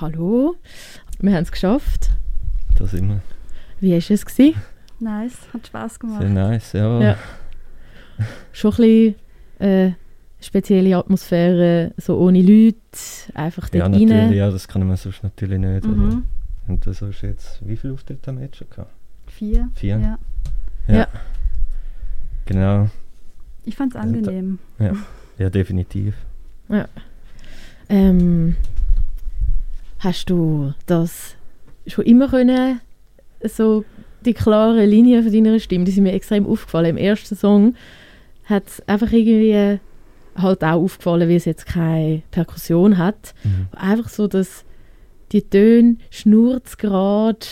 Hallo, wir haben es geschafft. Da sind wir. Wie war es? Gewesen? Nice, hat Spaß gemacht. Sehr nice, ja. Ja. Schon ein bisschen äh, spezielle Atmosphäre, so ohne Leute, einfach Ja, dort natürlich, rein. ja, das kann man sonst natürlich nicht. oder? Mhm. Und das ist jetzt, wie viele Auftritte haben wir jetzt schon gehabt? Vier. Vier? Ja. Ja. Genau, Ich fand's Ja, angenehm. ja, definitiv. Ähm, hast du das schon immer können, so die klare Linie von deiner Stimme, die sind mir extrem aufgefallen. Im ersten Song hat es einfach irgendwie halt auch aufgefallen, wie es jetzt keine Perkussion hat. Mhm. Einfach so, dass die Töne schnurzgerade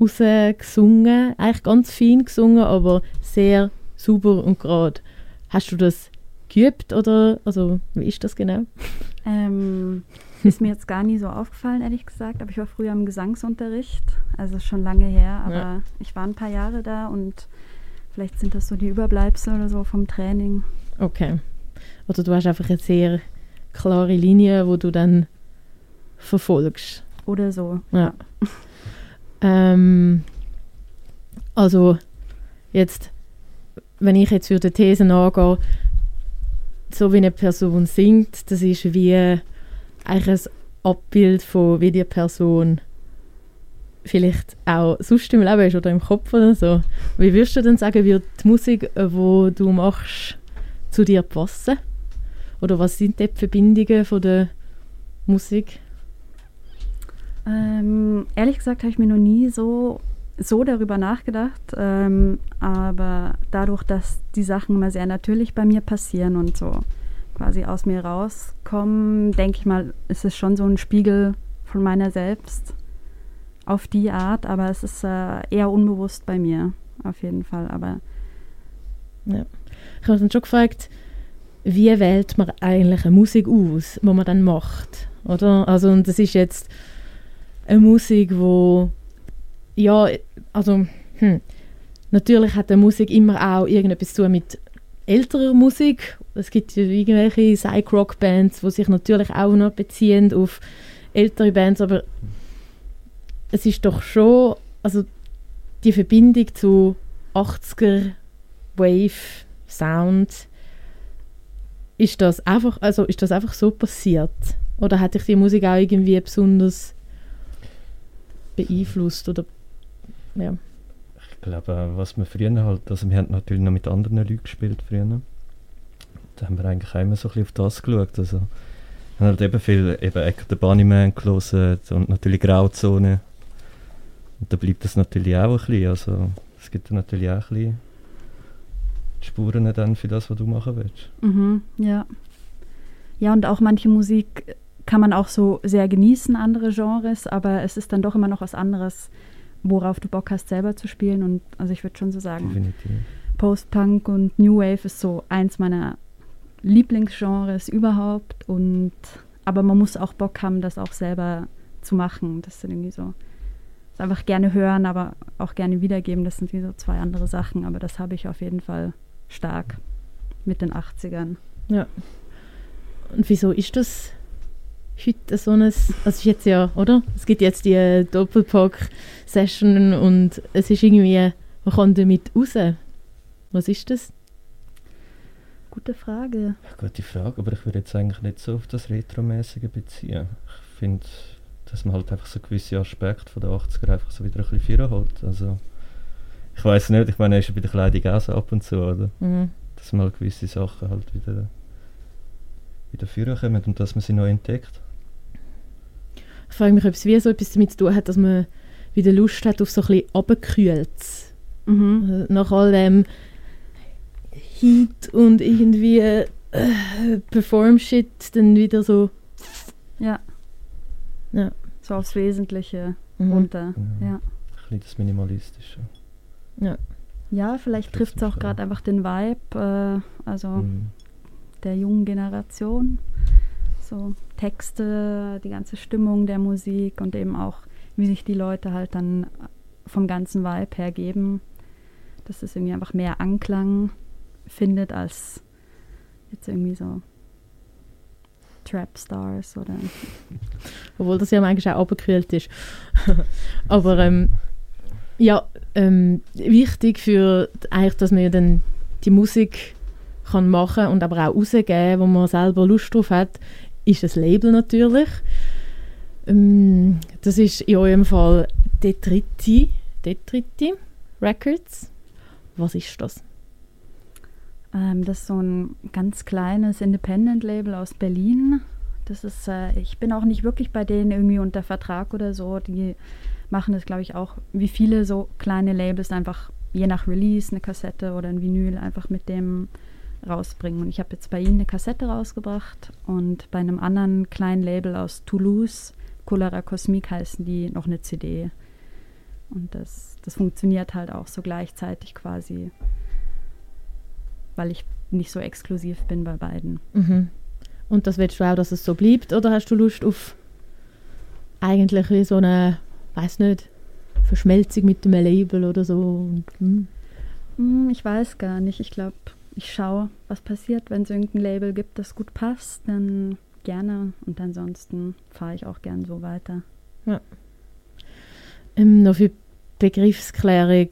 rausgesungen, eigentlich ganz fein gesungen, aber sehr sauber und gerade. Hast du das geübt oder also wie ist das genau? Ähm, ist mir jetzt gar nie so aufgefallen, ehrlich gesagt. Aber ich war früher im Gesangsunterricht, also schon lange her. Aber Ja. ich war ein paar Jahre da und vielleicht sind das so die Überbleibsel oder so vom Training. Okay. Oder du hast einfach eine sehr klare Linie, wo du dann verfolgst. Oder so. Ja. Ähm, also jetzt, wenn ich jetzt für die These angehe, so wie eine Person singt, das ist wie eigentlich ein Abbild von wie die Person vielleicht auch sonst im Leben ist oder im Kopf oder so. Wie würdest du denn sagen, wird die Musik, äh, wo du machst, zu dir passen? Oder was sind die Verbindungen von der Musik? Ähm, ehrlich gesagt habe ich mir noch nie so, so darüber nachgedacht. Ähm, aber dadurch, dass die Sachen immer sehr natürlich bei mir passieren und so quasi aus mir rauskommen, denke ich mal, ist es schon so ein Spiegel von meiner selbst auf die Art. Aber es ist äh, eher unbewusst bei mir, auf jeden Fall. Aber Ich habe dann schon gefragt, wie wählt man eigentlich eine Musik aus, die man dann macht, oder? Also und das ist jetzt eine Musik, wo ja, also hm, natürlich hat eine Musik immer auch irgendetwas zu mit älterer Musik. Es gibt ja irgendwelche Psych-Rock-Bands, die sich natürlich auch noch beziehen auf ältere Bands, aber es ist doch schon, also die Verbindung zu 80er Wave Sound ist das einfach also ist das einfach so passiert oder hat dich die Musik auch irgendwie besonders beeinflusst oder ja Ich glaube, was wir früher halt, also wir haben natürlich noch mit anderen Leuten gespielt früher. Da haben wir eigentlich immer so ein bisschen auf das geschaut. Also, wir haben halt eben viel, eben Echo the Bunnyman gelesen und natürlich Grauzone. Und da bleibt das natürlich auch ein bisschen, also es gibt dann natürlich auch ein bisschen Spuren dann für das, was du machen willst. Mhm, ja. Ja, und auch manche Musik kann man auch so sehr genießen, andere Genres, aber es ist dann doch immer noch was anderes, worauf du Bock hast, selber zu spielen. Und also ich würde schon so sagen, Definitiv. Post-Punk und New Wave ist so eins meiner Lieblingsgenres überhaupt. Und aber man muss auch Bock haben, das auch selber zu machen. Das sind irgendwie so. Das einfach gerne hören, aber auch gerne wiedergeben. Das sind wie so zwei andere Sachen. Aber das habe ich auf jeden Fall stark mit den 80ern. ja und wieso ist das heute so ein also es ist jetzt ja oder es gibt jetzt die Doppelpack Session und es ist irgendwie man kann damit raus was ist das Gute Frage. Gute Frage, aber ich würde jetzt eigentlich nicht so auf das Retromäßige beziehen. Ich finde, dass man halt einfach so gewisse Aspekte von der 80er einfach so wieder ein bisschen führen holt. Also, ich weiß nicht, ich meine, ist ja bei der Kleidung auch so ab und zu, oder? mhm. Dass mal gewisse Sachen halt wieder, wieder führen kommen und dass man sie neu entdeckt. Ich frage mich, ob es wie so etwas damit zu tun hat, dass man wieder Lust hat auf so ein bisschen Abgekühltes. Mhm. Äh, Nach all dem Heat und irgendwie äh, Perform-Shit dann wieder so. Ja. Ja. So aufs Wesentliche Mhm. runter. Ja. Ja. Ein bisschen das Minimalistische. Ja, vielleicht Trifft es auch. gerade einfach den Vibe, äh, also Mhm. der jungen Generation. So Texte, die ganze Stimmung der Musik und eben auch, wie sich die Leute halt dann vom ganzen Vibe her geben. Dass es irgendwie einfach mehr Anklang findet als jetzt irgendwie so Trap Stars oder. Obwohl das ja manchmal auch abgekühlt ist. Aber ähm, ja, ähm, wichtig für eigentlich, dass man ja dann die Musik kann machen und aber auch rausgeben, wo man selber Lust drauf hat, ist das Label natürlich. Ähm, das ist in eurem Fall Detriti, Detriti Records. Was ist das? Ähm, das ist so ein ganz kleines Independent-Label aus Berlin. Das ist, äh, ich bin auch nicht wirklich bei denen irgendwie unter Vertrag oder so. Die machen das, glaube ich, auch wie viele so kleine Labels einfach je nach Release eine Kassette oder ein Vinyl einfach mit dem rausbringen. Und ich habe jetzt bei ihnen eine Kassette rausgebracht und bei einem anderen kleinen Label aus Toulouse, Cholera Cosmique heißen die, noch eine CD. Und das, das funktioniert halt auch so gleichzeitig quasi, weil ich nicht so exklusiv bin bei beiden. Mhm. Und das willst du auch, dass es so bleibt? Oder hast du Lust auf eigentlich wie so eine, weiß nicht, Verschmelzung mit dem Label oder so? Und, hm. Hm, Ich weiß gar nicht. Ich glaube, ich schaue, was passiert. Wenn es irgendein Label gibt, das gut passt, dann gerne. Und ansonsten fahre ich auch gern so weiter. Ähm, noch für Begriffsklärung.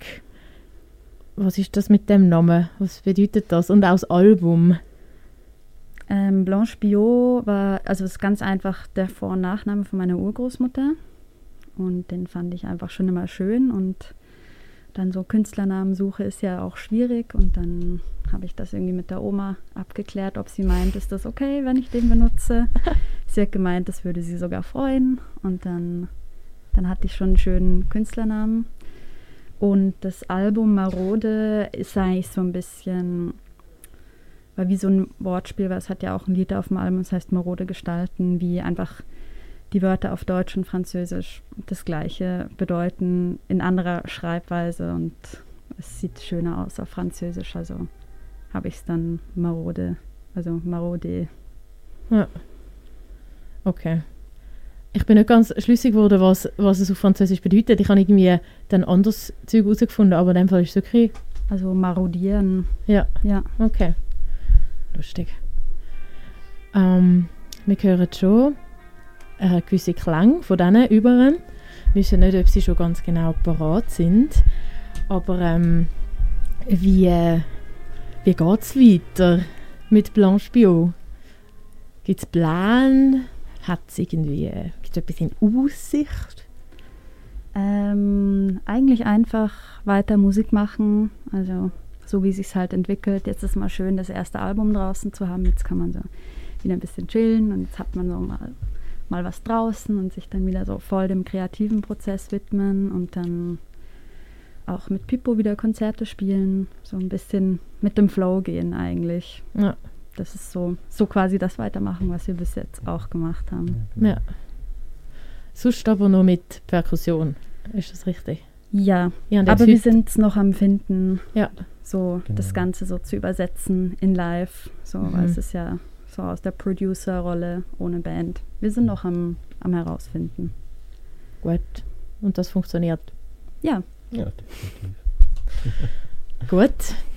Was ist das mit dem Namen? Was bedeutet das? Und auch das Album? Ähm, Blanche Biot war, also ist ganz einfach der Vor- und Nachname von meiner Urgroßmutter. Und den fand ich einfach schon immer schön. Und dann so Künstlernamensuche ist ja auch schwierig. Und dann habe ich das irgendwie mit der Oma abgeklärt, ob sie meint, ist das okay, wenn ich den benutze. sie hat gemeint, das würde sie sogar freuen. Und dann, dann hatte ich schon einen schönen Künstlernamen. Und das Album Marode ist eigentlich so ein bisschen war wie so ein Wortspiel, weil es hat ja auch ein Lied auf dem Album, das heißt Marode gestalten, wie einfach die Wörter auf Deutsch und Französisch das gleiche bedeuten in anderer Schreibweise und es sieht schöner aus auf Französisch, also habe ich es dann Marode, also Marode. Okay. Ich bin nicht ganz schlüssig geworden, was, was es auf Französisch bedeutet. Ich habe irgendwie dann anderes Zeug herausgefunden, aber in dem Fall ist es okay. Also marodieren, Ja, ja. okay. Lustig. Ähm, wir hören schon einen gewissen Klang von diesen Überen. Wir wissen nicht, ob sie schon ganz genau parat sind. Aber ähm, wie, äh, wie geht es weiter mit Blanche Bio? Gibt es Pläne? Hat es irgendwie äh, gibt's etwas in Aussicht? Ähm, eigentlich einfach weiter Musik machen, also so wie sich halt entwickelt. Jetzt ist mal schön, das erste Album draußen zu haben. Jetzt kann man so wieder ein bisschen chillen und jetzt hat man so mal, mal was draußen und sich dann wieder so voll dem kreativen Prozess widmen und dann auch mit Pippo wieder Konzerte spielen, so ein bisschen mit dem Flow gehen eigentlich. Ja. Das ist so, so quasi das Weitermachen, was wir bis jetzt auch gemacht haben. ja. Sonst aber nur mit Perkussion. Ist das richtig? Ja, Ja, aber wir sind noch am Finden, Ja. so das Genau. Ganze so zu übersetzen in live, so weil Mhm. es ist ja so aus der Producer-Rolle ohne Band. Wir sind noch am, am herausfinden. Gut. Und das funktioniert. Ja, Ja, definitiv. Gut.